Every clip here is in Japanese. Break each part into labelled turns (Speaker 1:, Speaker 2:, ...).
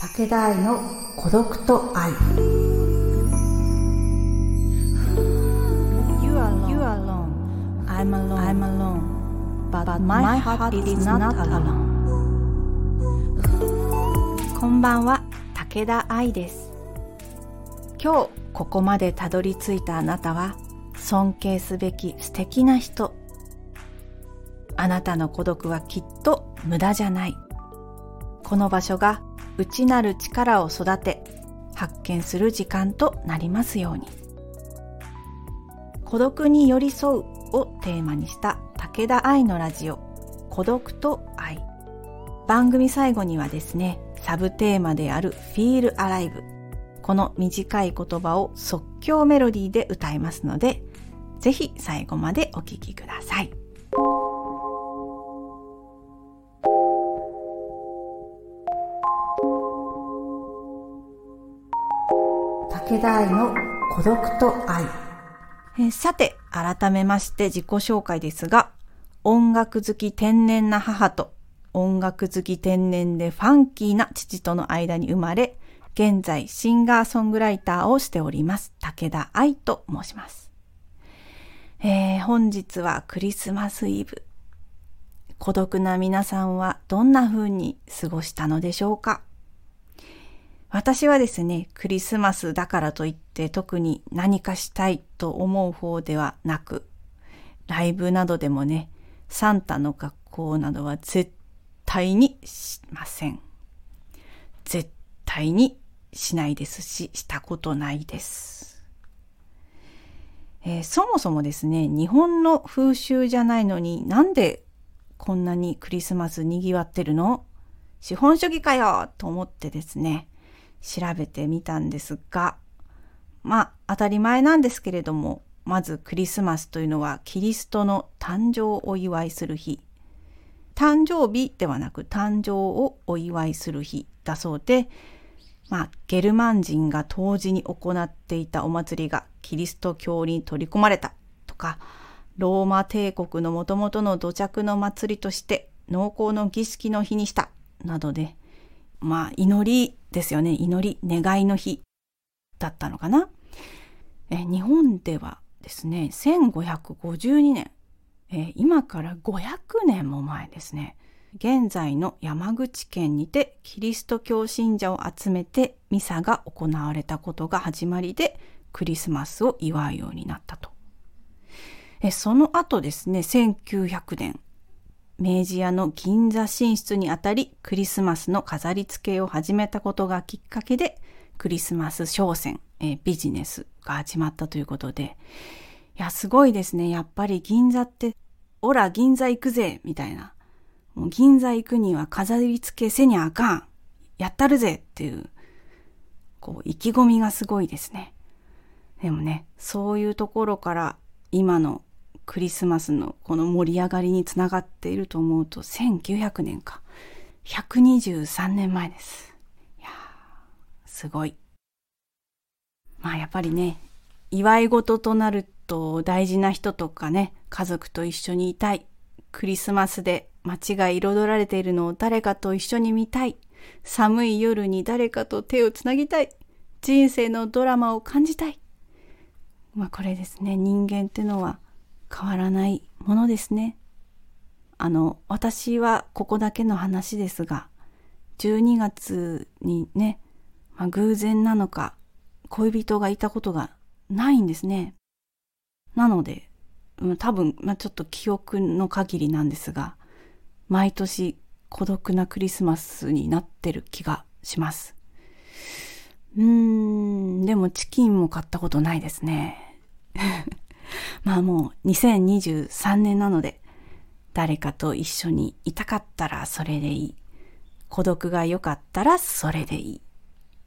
Speaker 1: 武田愛の孤独と愛
Speaker 2: You are alone. You are alone. I'm alone. I'm alone. But, my heart is not alone. こんばんは、武田愛です。今日ここまでたどり着いたあなたは尊敬すべき素敵な人。あなたの孤独はきっと無駄じゃない。この場所が内なる力を育て発見する時間となりますように。孤独に寄り添うをテーマにした武田愛のラジオ孤独と愛。番組最後にはですねサブテーマである Feel Alive この短い言葉を即興メロディーで歌いますのでぜひ最後までお聴きください。
Speaker 1: 田愛の孤独と愛
Speaker 2: えさて、改めまして自己紹介ですが、音楽好き天然な母と音楽好き天然でファンキーな父との間に生まれ、現在シンガーソングライターをしております、武田愛と申します。えー本日はクリスマスイブ。孤独な皆さんはどんな風に過ごしたのでしょうか？私はですね、クリスマスだからといって特に何かしたいと思う方ではなく、ライブなどでもね、サンタの格好などは絶対にしません。絶対にしないですし、したことないです。えーそもそもですね、日本の風習じゃないのになんでこんなにクリスマス賑わってるの？資本主義かよと思ってですね、調べてみたんですが、まあ当たり前なんですけれども、まずクリスマスというのはキリストの誕生をお祝いする日。誕生日ではなく誕生をお祝いする日だそうで、まあゲルマン人が当時に行っていたお祭りがキリスト教に取り込まれたとか、ローマ帝国の元々の土着の祭りとして農耕の儀式の日にしたなどで、まあ、祈りですよね。祈り、願いの日だったのかな。え日本ではですね、1552年、え今から500年も前ですね。現在の山口県にてキリスト教信者を集めてミサが行われたことが始まりでクリスマスを祝うようになったと。その後ですね、1900年、明治屋の銀座進出にあたりクリスマスの飾り付けを始めたことがきっかけでクリスマス商戦、えービジネスが始まったということで、いや、すごいですね。やっぱり銀座って、オラ銀座行くぜみたいな。もう銀座行くには飾り付けせにゃあかんやったるぜっていう、こう、意気込みがすごいですね。でもね、そういうところから今のクリスマスのこの盛り上がりにつながっていると思うと1900年か。123年前です。いや、すごい。まあやっぱりね、祝い事となると大事な人とかね、家族と一緒にいたい。クリスマスで街が彩られているのを誰かと一緒に見たい。寒い夜に誰かと手をつなぎたい。人生のドラマを感じたい。まあこれですね、人間ってのは変わらないものですね。あの、私はここだけの話ですが、12月にね、まあ、偶然なのか、恋人がいたことがないんですね。なので、うん多分、まあ、ちょっと記憶の限りなんですが、毎年孤独なクリスマスになってる気がします。うーん、でもチキンも買ったことないですね。まあもう2023年なので、誰かと一緒にいたかったらそれでいい。孤独が良かったらそれでいい。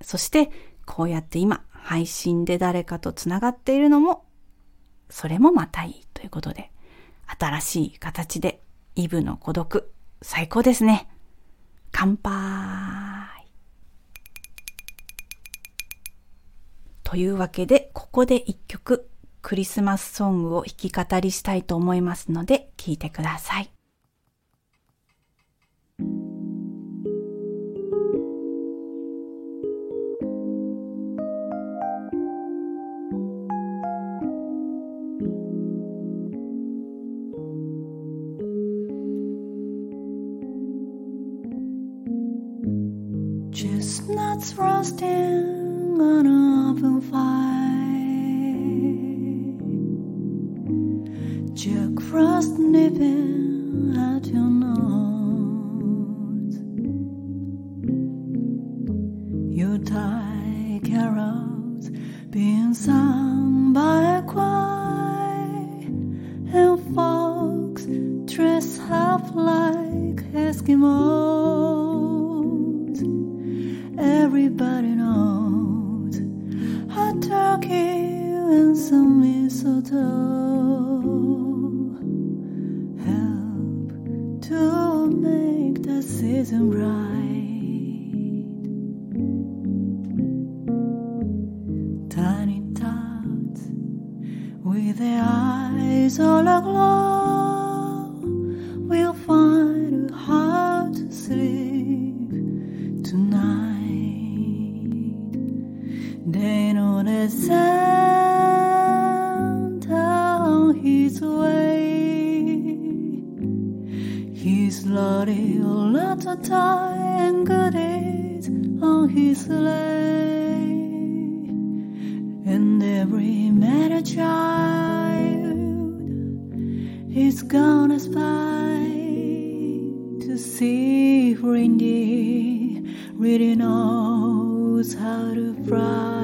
Speaker 2: そして、こうやって今、配信で誰かと繋がっているのも、それもまたいいということで、新しい形で、イブの孤独、最高ですね。乾杯というわけで、ここで一曲、クリスマスソングを弾き語りしたいと思いますので聴いてください。Chestnuts roasting on an open fire. 隙間 toy and on his sleigh. And every mad child is gonna spy to see if reindeer really knows how to fly.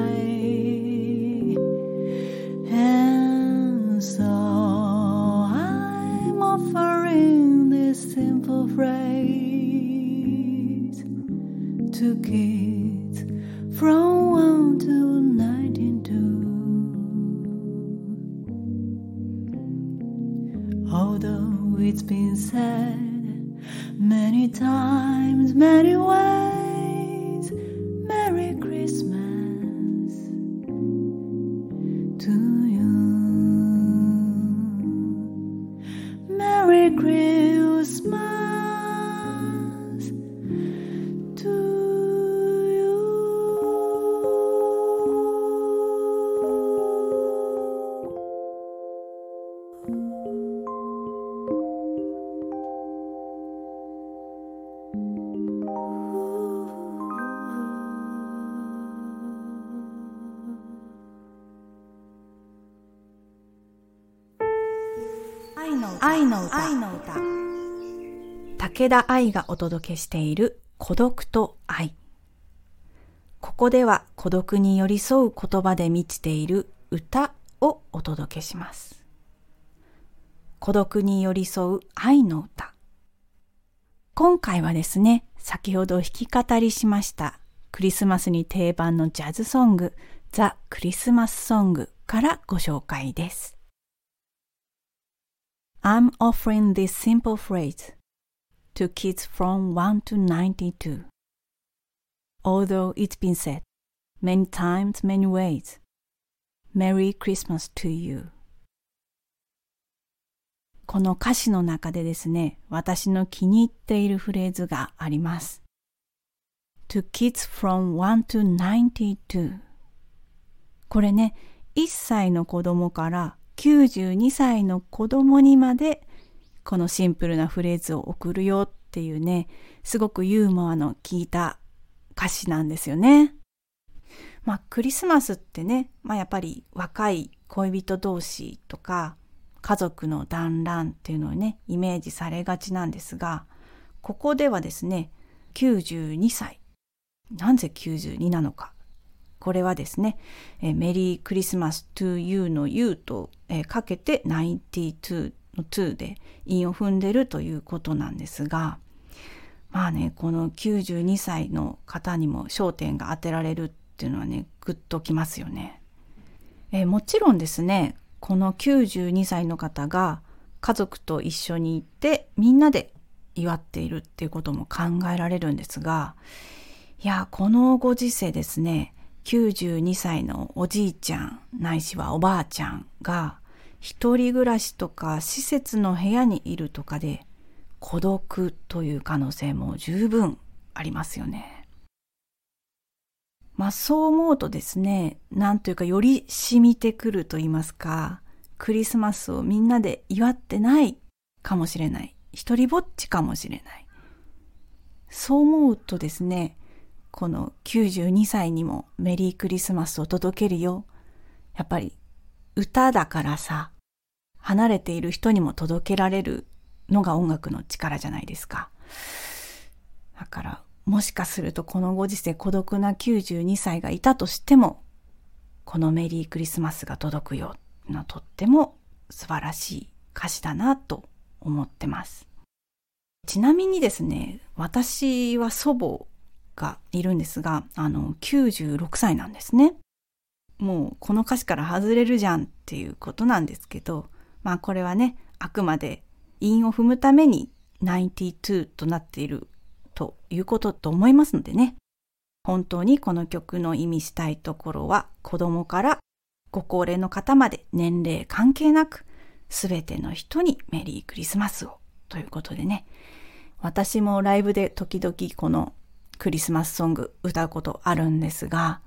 Speaker 2: Kids from 1 to 92. Although it's been said many times, many ways,
Speaker 1: 愛の歌
Speaker 2: 愛の歌
Speaker 1: 愛の歌
Speaker 2: 武田愛がお届けしている孤独と愛。ここでは孤独に寄り添う言葉で満ちている歌をお届けします。孤独に寄り添う愛の歌。今回はですね、先ほど弾き語りしましたクリスマスに定番のジャズソング、ザ・クリスマスソングからご紹介です。I'm offering this simple phrase to kids from 1 to 92. Although it's been said many times, many ways, Merry Christmas to you. この歌詞の中でですね、私の気に入っているフレーズがあります。to kids from 1 to 92. これね、1歳の子供から92歳の子供にまでこのシンプルなフレーズを送るよっていうね、すごくユーモアの効いた歌詞なんですよね。まあクリスマスってね、まあやっぱり若い恋人同士とか家族の団らんっていうのをね、イメージされがちなんですが、ここではですね、92歳。なぜ92なのか。これはですね、えーメリークリスマス to you の you と、えーかけて92の2で韻を踏んでるということなんですが、まあね、この92歳の方にも焦点が当てられるっていうのはね、グッときますよね。えーもちろんですね、この92歳の方が家族と一緒に行ってみんなで祝っているっていうことも考えられるんですが、いや、このご時世ですね、92歳のおじいちゃんないしはおばあちゃんが一人暮らしとか施設の部屋にいるとかで孤独という可能性も十分ありますよね。まあそう思うとですね、なんというかより染みてくると言いますか、クリスマスをみんなで祝ってないかもしれない。一人ぼっちかもしれない。そう思うとですね、この92歳にもメリークリスマスを届けるよ。やっぱり歌だからさ、離れている人にも届けられるのが音楽の力じゃないですか。だから、もしかするとこのご時世孤独な92歳がいたとしても、このメリークリスマスが届くよのとっても素晴らしい歌詞だなと思ってます。ちなみにですね、私は祖母がいるんですが、あの、96歳なんですね。もうこの歌詞から外れるじゃんっていうことなんですけど、まあこれはね、あくまで韻を踏むために92となっているということと思いますのでね。本当にこの曲の意味したいところは子供からご高齢の方まで年齢関係なく全ての人にメリークリスマスをということでね。私もライブで時々このクリスマスソング歌うことあるんですが、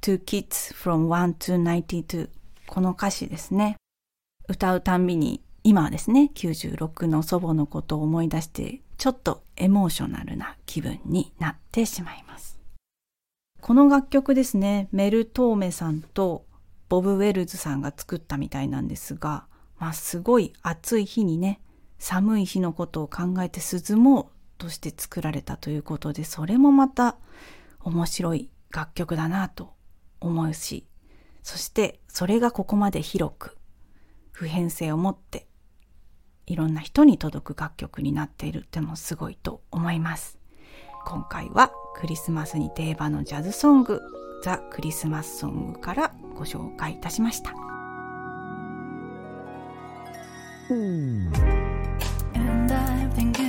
Speaker 2: Two Kids from 1 to 92この歌詞ですね。歌うたんびに今はですね、96の祖母のことを思い出してちょっとエモーショナルな気分になってしまいます。この楽曲ですね、メル・トーメさんとボブ・ウェルズさんが作ったみたいなんですが、まあすごい暑い日にね、寒い日のことを考えて涼もとして作られたということで、それもまた面白い楽曲だなと思うし、そしてそれがここまで広く普遍性を持っていろんな人に届く楽曲になっているってもすごいと思います。今回はクリスマスに定番のジャズソングザ・クリスマスソングからご紹介いたしました。And I've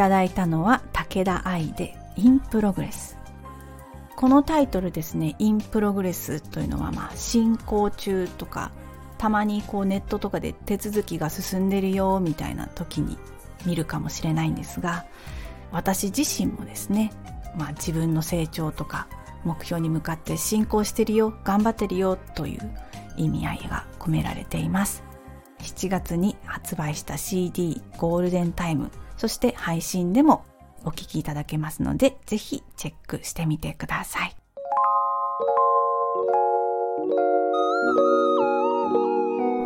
Speaker 2: ただいたのは武田愛で In Progress。このタイトルですね、 In Progress というのはまあ進行中とか、たまにこうネットとかで手続きが進んでるよみたいな時に見るかもしれないんですが、私自身もですね、まあ自分の成長とか目標に向かって進行してるよ、頑張ってるよという意味合いが込められています。7月に発売した CD ゴールデンタイム、そして配信でもお聴きいただけますので、ぜひチェックしてみてください。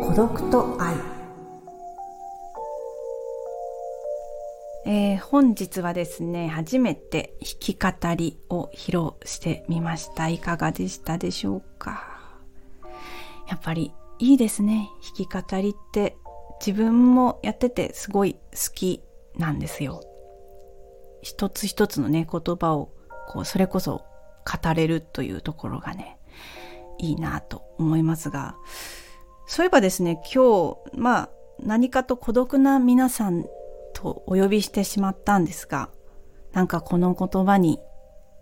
Speaker 1: 孤独と愛
Speaker 2: えー、本日はですね、初めて弾き語りを披露してみました。いかがでしたでしょうか？やっぱりいいですね。弾き語りって自分もやっててすごい好きなんですよ。一つ一つのね、言葉をこう、それこそ語れるというところがね、いいなと思いますが、そういえばですね、今日、まあ、何かと孤独な皆さんとお呼びしてしまったんですが、なんかこの言葉に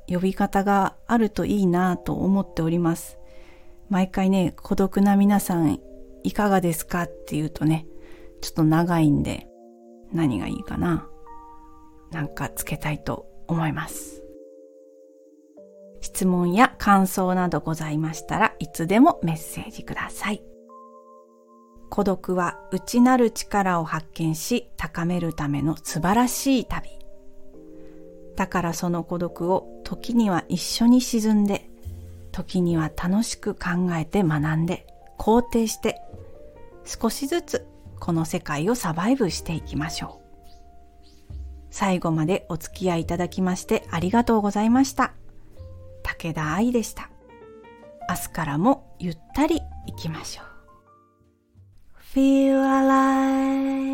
Speaker 2: 呼び方があるといいなと思っております。毎回ね、孤独な皆さんいかがですかって言うとね、ちょっと長いんで、何がいいかな。なんかつけたいと思います。質問や感想などございましたらいつでもメッセージください。孤独は内なる力を発見し高めるための素晴らしい旅。だからその孤独を時には一緒に沈んで、時には楽しく考えて学んで、肯定して、少しずつこの世界をサバイブしていきましょう。最後までお付き合いいただきましてありがとうございました。武田愛でした。明日からもゆったり行きましょう。feel alive